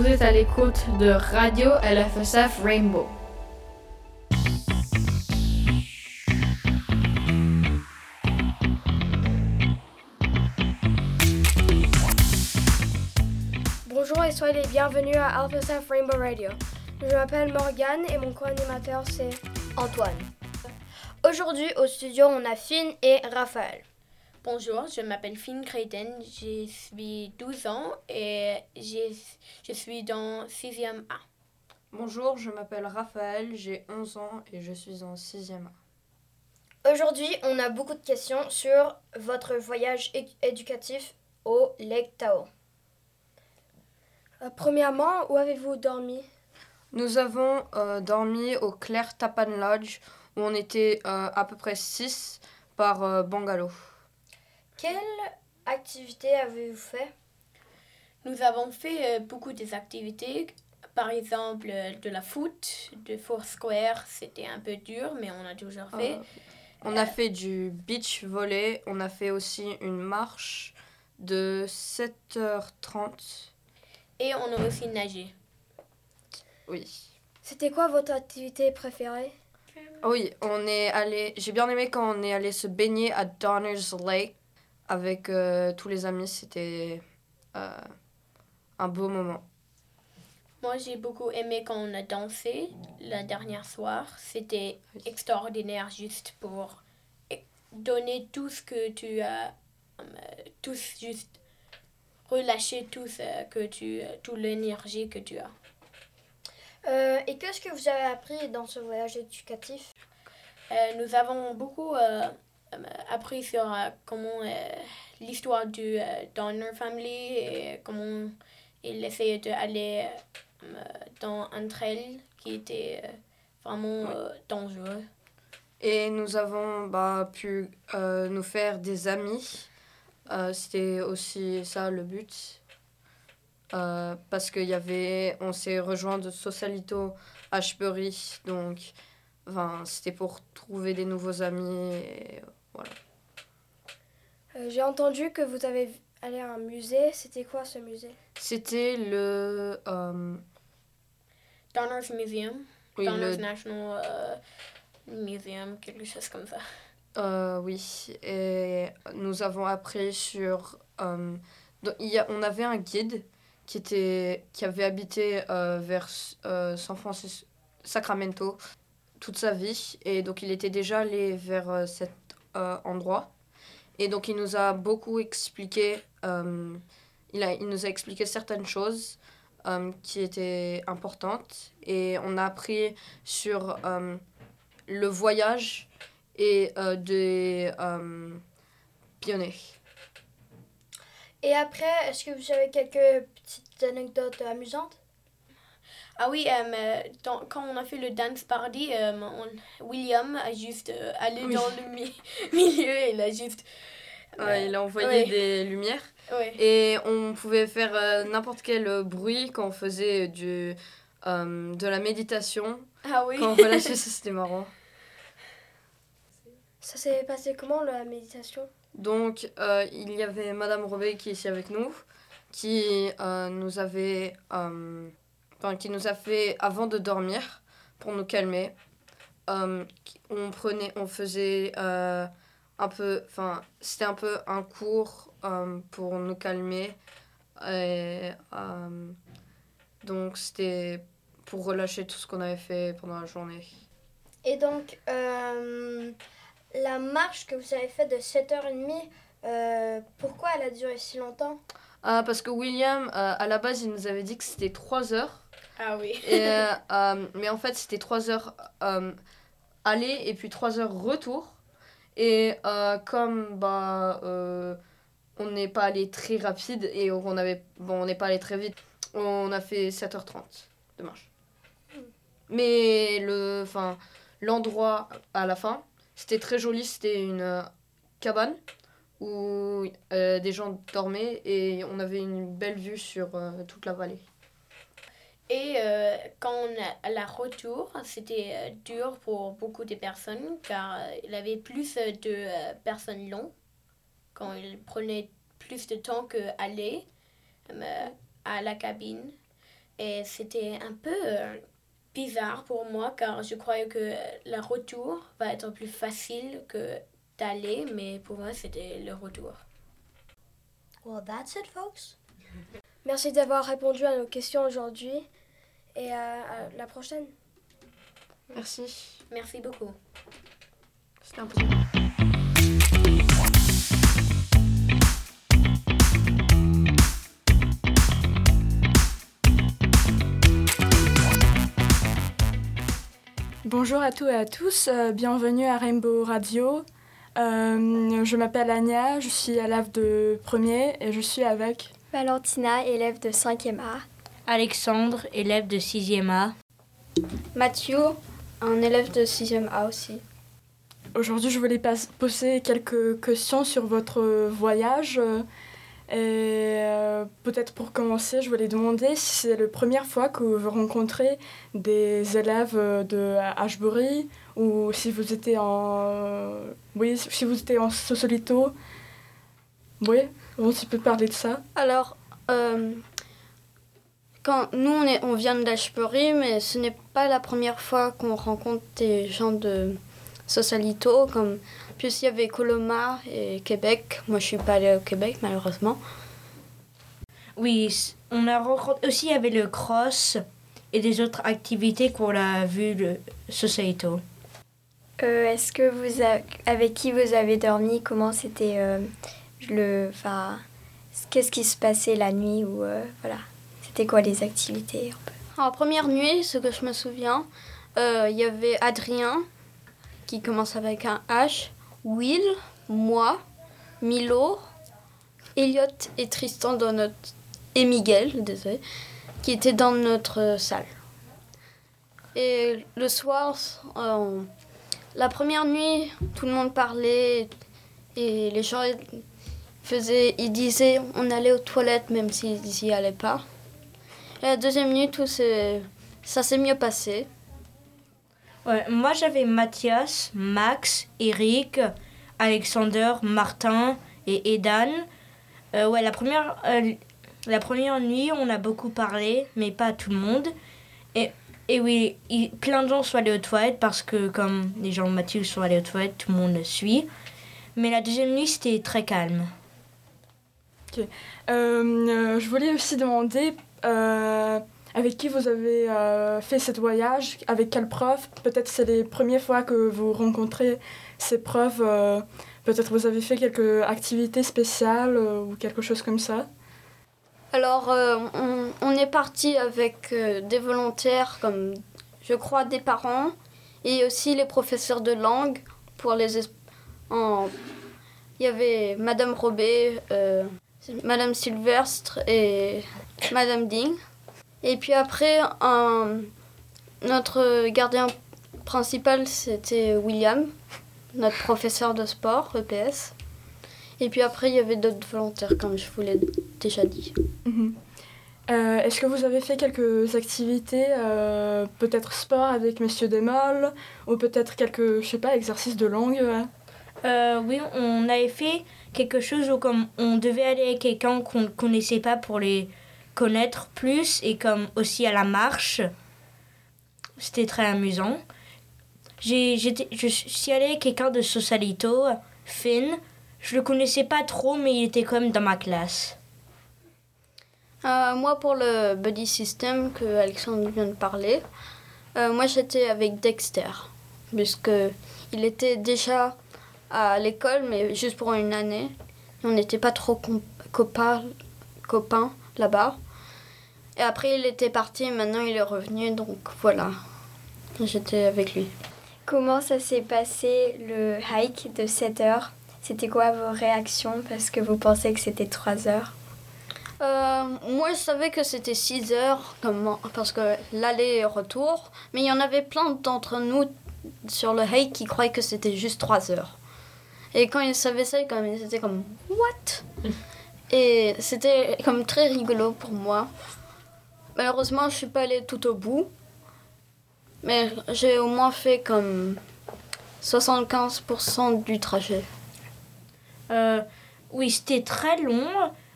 Vous êtes à l'écoute de Radio LFSF Rainbow. Bonjour et soyez les bienvenus à LFSF Rainbow Radio. Je m'appelle Morgane et mon co-animateur c'est Antoine. Aujourd'hui au studio on a Finn et Raphaël. Bonjour, je m'appelle Finn Creighton, j'ai 12 ans et je suis dans 6e A. Bonjour, je m'appelle Raphaël, j'ai 11 ans et je suis en 6e A. Aujourd'hui, on a beaucoup de questions sur votre voyage éducatif au Lake Tao. Euh, premièrement, où avez-vous dormi? Nous avons euh, dormi au Claire Tapan Lodge où on était euh, à peu près 6 par bungalow. Quelle activité avez-vous fait? Nous avons fait euh, beaucoup des activités. Par exemple, euh, de la foot, de Foursquare, c'était un peu dur, mais on a toujours fait. Euh, on a fait du beach volley, on a fait aussi une marche de 7h30. Et on a aussi nagé. Oui. C'était quoi votre activité préférée? Oui, on est allé. J'ai bien aimé quand on est allé se baigner à Donner's Lake avec euh, tous les amis, c'était euh, un beau moment. Moi, j'ai beaucoup aimé quand on a dansé la dernière soir. C'était extraordinaire juste pour donner tout ce que tu as, euh, tous juste relâcher tout ce que tu, toute l'énergie que tu as. et qu'est-ce que vous avez appris dans ce voyage éducatif? Nous avons beaucoup euh, appris sur euh, comment euh, l'histoire du Donner Family et comment il essayait d'aller dans un trail qui était vraiment dangereux. Et nous avons bah, pu nous faire des amis. C'était aussi ça le but. parce qu'il y avait, on s'est rejoint de Socialito Ashbury, donc enfin, c'était pour trouver des nouveaux amis. Et, voilà. Euh, j'ai entendu que vous avez allé à un musée. C'était quoi ce musée? C'était le. Euh... Donner's Museum. Donner's National euh, Museum, quelque chose comme ça. Euh, oui, et nous avons appris sur. il y a, on avait un guide qui, était, qui avait habité vers San Francisco, Sacramento toute sa vie, et donc il était déjà allé vers cette euh, endroit. Et donc il nous a beaucoup expliqué, euh, il, a, il nous a expliqué certaines choses euh, qui étaient importantes. Et on a appris sur le voyage et des pionniers. Et après, est-ce que vous avez quelques petites anecdotes amusantes? Ah oui, euh, quand on a fait le dance party, euh, William a juste euh, allé dans le milieu et il a juste... il a envoyé des lumières. Et on pouvait faire n'importe quel bruit quand on faisait du, de la méditation. Ah oui. Quand on relâchait ça, c'était marrant. Ça s'est passé comment la méditation? Donc, il y avait Madame Robé qui est ici avec nous, qui nous avait qui nous a fait avant de dormir pour nous calmer. Euh, on prenait, on faisait euh, un peu, enfin, c'était un peu un cours euh, pour nous calmer. Et, donc, c'était pour relâcher tout ce qu'on avait fait pendant la journée. Et donc, la marche que vous avez faite de 7h30, pourquoi elle a duré si longtemps? Parce que William, à la base, il nous avait dit que c'était 3 heures. Ah oui. et, euh, mais en fait, c'était 3 heures euh, aller et puis 3 heures retour. Et euh, comme bah, on n'est pas allé très rapide et on avait bon, on n'est pas allé très vite, on a fait 7h30 de marche. Mais le, enfin, l'endroit à la fin, c'était très joli. C'était une cabane où des gens dormaient et on avait une belle vue sur toute la vallée. Et euh, quand on a la retour, c'était euh, dur pour beaucoup de personnes car euh, il avait plus de personnes longues quand il prenait plus de temps qu'aller à la cabine. Et c'était un peu euh, bizarre pour moi car je croyais que le retour va être plus facile que d'aller, mais pour moi c'était le retour. Well, that's it, folks. Merci d'avoir répondu à nos questions aujourd'hui et à, à la prochaine. Merci. Merci beaucoup. C'était un plaisir. Bonjour à tous et à tous, euh, bienvenue à Rainbow Radio. Euh, je m'appelle Anya, je suis élève de premier et je suis avec. Valentina, élève de 5e A. Alexandre, élève de 6e A. Mathieu, un élève de 6e A aussi. Aujourd'hui, je voulais poser quelques questions sur votre voyage. euh, Et euh, peut-être pour commencer, je voulais demander si c'est la première fois que vous rencontrez des élèves de Ashbury ou si vous étiez en. Oui, si vous étiez en Sosolito. Oui, on tu peux parler de ça. Alors, euh, quand nous, on, est, on vient d'Ashbury, mais ce n'est pas la première fois qu'on rencontre des gens de Sausalito, comme plus il y avait Colomar et Québec. Moi, je suis pas allée au Québec, malheureusement. Oui, on a rencontré aussi il y avait le cross et des autres activités qu'on a vues le Societo. Euh, Est-ce que vous a- avec qui vous avez dormi? Comment c'était euh, le, enfin, qu'est-ce qui se passait la nuit ou euh, voilà, c'était quoi les activités En première nuit, ce que je me souviens, euh, il y avait Adrien qui commence avec un H, Will, moi, Milo, Elliot et Tristan dans notre et Miguel, désolé, qui étaient dans notre euh, salle. Et le soir, euh, la première nuit, tout le monde parlait et les gens faisaient, ils disaient on allait aux toilettes même s'ils n'y allaient pas. Et la deuxième nuit, tout s'est- ça s'est mieux passé. Ouais, moi j'avais Mathias, Max, Eric, Alexander, Martin et Edan. Euh, ouais, la première, euh, la première nuit, on a beaucoup parlé, mais pas tout le monde. Et, et oui, il- plein de gens sont allés aux toilettes parce que, comme les gens Mathieu sont allés aux toilettes, tout le monde le suit. Mais la deuxième nuit, c'était très calme. Euh, euh, je voulais aussi demander avec qui vous avez euh, fait ce voyage, avec quel prof. Peut-être c'est les premières fois que vous rencontrez ces profs. euh, Peut-être vous avez fait quelques activités spéciales euh, ou quelque chose comme ça. Alors, euh, on, est parti avec euh, des volontaires, comme je crois des parents, et aussi les professeurs de langue pour les. Il y avait Madame euh, Madame Sylvestre et Madame Ding. Et puis après, un- notre gardien principal, c'était William, notre professeur de sport, EPS. Et puis après, il y avait d'autres volontaires, comme je vous l'ai déjà dit. Mhm. Euh, Est-ce que vous avez fait quelques activités, euh, peut-être sport avec Monsieur Desmolles, ou peut-être quelques, je sais pas, exercices de langue euh Euh, oui, on avait fait quelque chose où comme on devait aller avec quelqu'un qu'on ne connaissait pas pour les connaître plus et comme aussi à la marche. C'était très amusant. J'ai, je suis allée avec quelqu'un de Socialito, Finn. Je le connaissais pas trop, mais il était quand même dans ma classe. Euh, moi, pour le buddy system que Alexandre vient de parler, euh, moi j'étais avec Dexter, puisque il était déjà à l'école, mais juste pour une année. On n'était pas trop copains, copains là-bas. Et après, il était parti, et maintenant il est revenu, donc voilà. J'étais avec lui. Comment ça s'est passé le hike de 7 heures? C'était quoi vos réactions? Parce que vous pensez que c'était 3 heures Euh, moi, je savais que c'était 6 heures, comme, parce que l'aller et retour. Mais il y en avait plein d'entre nous sur le hike qui croyaient que c'était juste 3 heures. Et quand ils savaient ça, ils étaient comme What? Et c'était comme très rigolo pour moi. Malheureusement, je suis pas allée tout au bout. Mais j'ai au moins fait comme 75% du trajet. Euh, oui, c'était très long.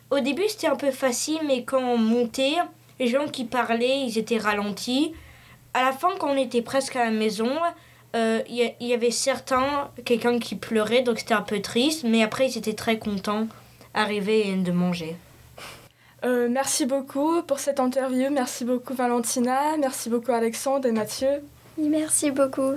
Au début, c'était un peu facile, mais quand on montait, les gens qui parlaient, ils étaient ralentis. À la fin, quand on était presque à la maison, il y, y, avait certains, quelqu'un qui pleurait, donc c'était un peu triste, mais après, ils étaient très contents d'arriver et de manger. Euh, merci beaucoup pour cette interview. Merci beaucoup Valentina. Merci beaucoup Alexandre et Mathieu. Merci beaucoup.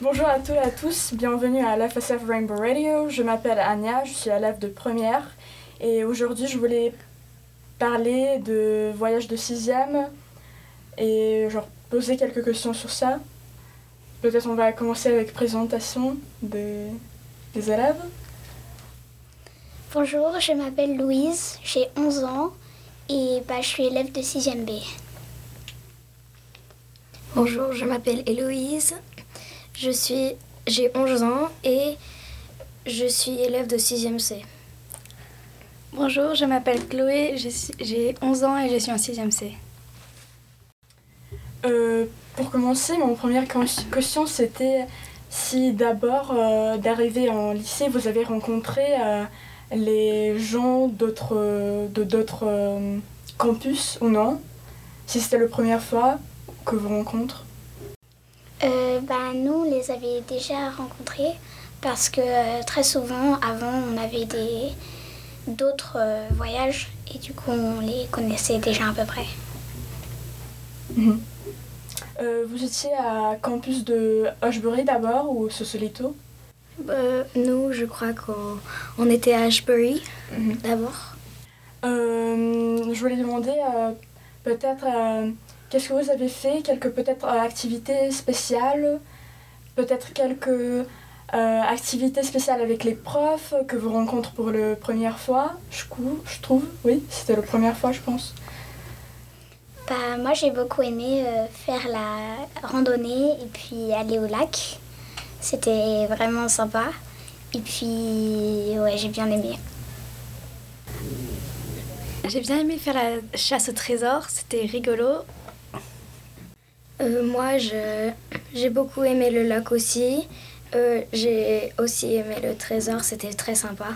Bonjour à tous et à tous, bienvenue à l'FSF Rainbow Radio. Je m'appelle Anya, je suis élève de première et aujourd'hui je voulais parler de voyage de sixième et genre poser quelques questions sur ça. Peut-être on va commencer avec présentation des, des élèves. Bonjour, je m'appelle Louise, j'ai 11 ans et bah, je suis élève de 6e B. Bonjour, je m'appelle Héloïse, je suis, j'ai 11 ans et je suis élève de 6e C. Bonjour, je m'appelle Chloé, j'ai 11 ans et je suis en 6e C. Euh, pour commencer, mon première question c'était si d'abord euh, d'arriver en lycée, vous avez rencontré euh, les gens d'autres de d'autres euh, campus ou non? Si c'était la première fois que vous rencontrez bah, Nous, on les avait déjà rencontrés parce que très souvent, avant, on avait des d'autres euh, voyages et du coup on les connaissait déjà à peu près. Mhm. Euh, vous étiez à campus de Ashbury d'abord ou Sausalito euh, Nous, je crois qu'on était à Ashbury mhm. d'abord. je voulais demander peut-être qu'est-ce que vous avez fait, quelques peut-être activités spéciales, peut-être quelques euh, activité spéciale avec les profs que vous rencontrez pour la première fois, je, je trouve. Oui, c'était la première fois, je pense. Bah, moi, j'ai beaucoup aimé euh, faire la randonnée et puis aller au lac. C'était vraiment sympa. Et puis, ouais, j'ai bien aimé. J'ai bien aimé faire la chasse au trésor, c'était rigolo. Euh, moi, j'ai beaucoup aimé le lac aussi. Euh, j'ai aussi aimé le trésor, c'était très sympa.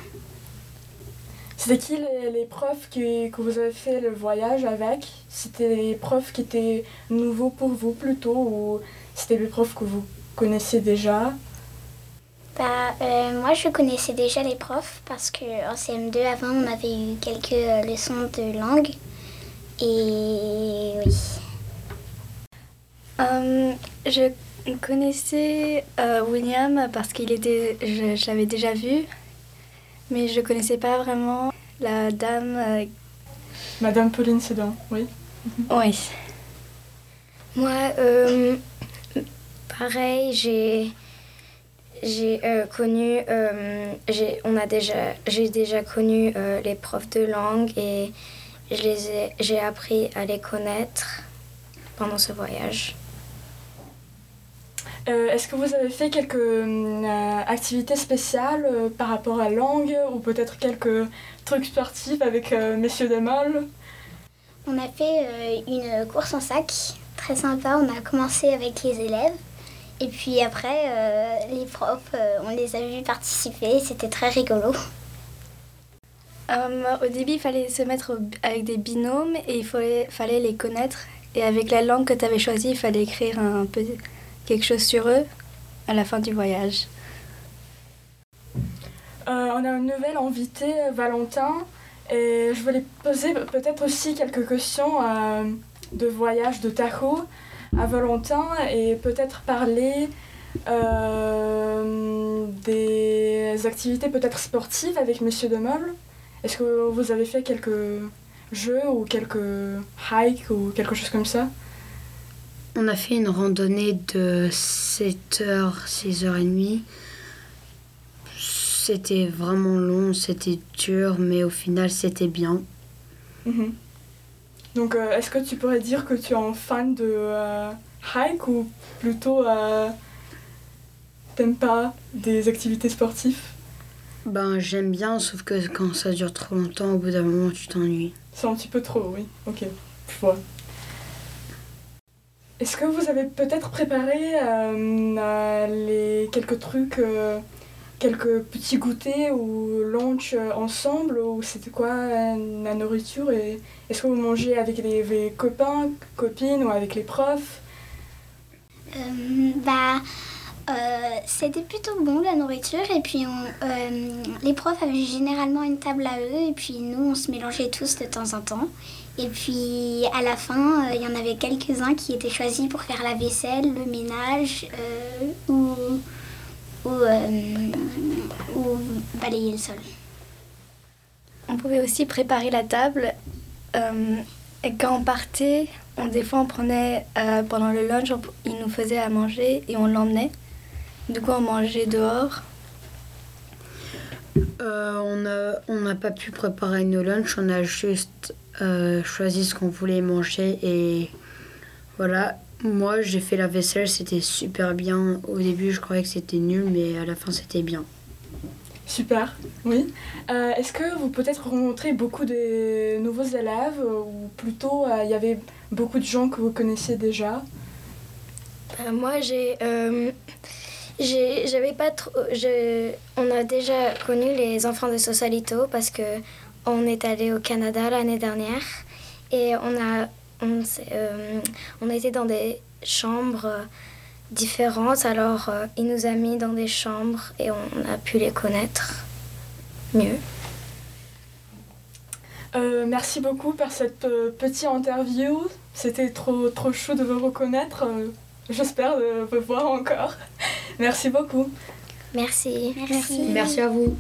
C'était qui les, profs que, que, vous avez fait le voyage avec? C'était les profs qui étaient nouveaux pour vous plutôt ou c'était les profs que vous connaissiez déjà? Bah, euh, Moi je connaissais déjà les profs parce qu'en CM2 avant on avait eu quelques euh, leçons de langue et oui. je connaissais euh, William parce qu'il était, je, l'avais déjà vu, mais je connaissais pas vraiment la dame. Euh, Madame Pauline Sedan, oui. Oui. Moi, euh, pareil, j'ai j'ai connu, j'ai on a déjà, j'ai déjà connu les profs de langue et je les j'ai appris à les connaître pendant ce voyage. Euh, est-ce que vous avez fait quelques euh, activités spéciales euh, par rapport à langue ou peut-être quelques trucs sportifs avec messieurs Demol On a fait une course en sac, très sympa. On a commencé avec les élèves et puis après les profs, on les a vus participer. C'était très rigolo. au début, il fallait se mettre avec des binômes et il fallait, fallait les connaître. Et avec la langue que tu avais choisie, il fallait écrire un peu quelque chose sur eux à la fin du voyage euh, On a une nouvelle invitée, Valentin, et je voulais poser peut-être aussi quelques questions euh, de voyage de Tahoe à Valentin et peut-être parler euh, des activités peut-être sportives avec Monsieur Demol. Est-ce que vous avez fait quelques jeux ou quelques hikes ou quelque chose comme ça? On a fait une randonnée de 7h, 6h30. C'était vraiment long, c'était dur, mais au final, c'était bien. Mhm. Donc, euh, est-ce que tu pourrais dire que tu es un fan de euh, hike ou plutôt euh, t'aimes pas des activités sportives? Ben, j'aime bien, sauf que quand ça dure trop longtemps, au bout d'un moment, tu t'ennuies. C'est un petit peu trop, oui. Ok, je vois. Est-ce que vous avez peut-être préparé les quelques trucs, quelques petits goûters ou lunch ensemble ou c'était quoi la nourriture et est-ce que vous mangez avec les, copains, copines ou avec les profs? Bah euh, c'était plutôt bon la nourriture et puis euh, les profs avaient généralement une table à eux et puis nous on se mélangeait tous de temps en temps. Et puis à la fin, euh, il y en avait quelques-uns qui étaient choisis pour faire la vaisselle, le ménage ou, balayer le sol. On pouvait aussi préparer la table. quand on partait, on, des fois on prenait, pendant le lunch, ils nous faisaient à manger et on l'emmenait. De quoi on mangeait dehors euh, On n'a pas pu préparer nos lunchs, on a juste euh, choisi ce qu'on voulait manger et voilà. Moi j'ai fait la vaisselle, c'était super bien. Au début je croyais que c'était nul, mais à la fin c'était bien. Super, oui. Euh, est-ce que vous peut-être rencontrez beaucoup de nouveaux élèves ou plutôt il y avait beaucoup de gens que vous connaissiez déjà? Moi j'ai j'avais pas trop. on a déjà connu les enfants de Sosalito parce que on est allé au Canada l'année dernière et on a on, euh, était dans des chambres différentes. Alors euh, il nous a mis dans des chambres et on a pu les connaître mieux. Euh, merci beaucoup pour cette petite interview. C'était trop, trop chaud de vous reconnaître. J'espère de vous voir encore. Merci beaucoup. Merci. Merci. Merci à vous.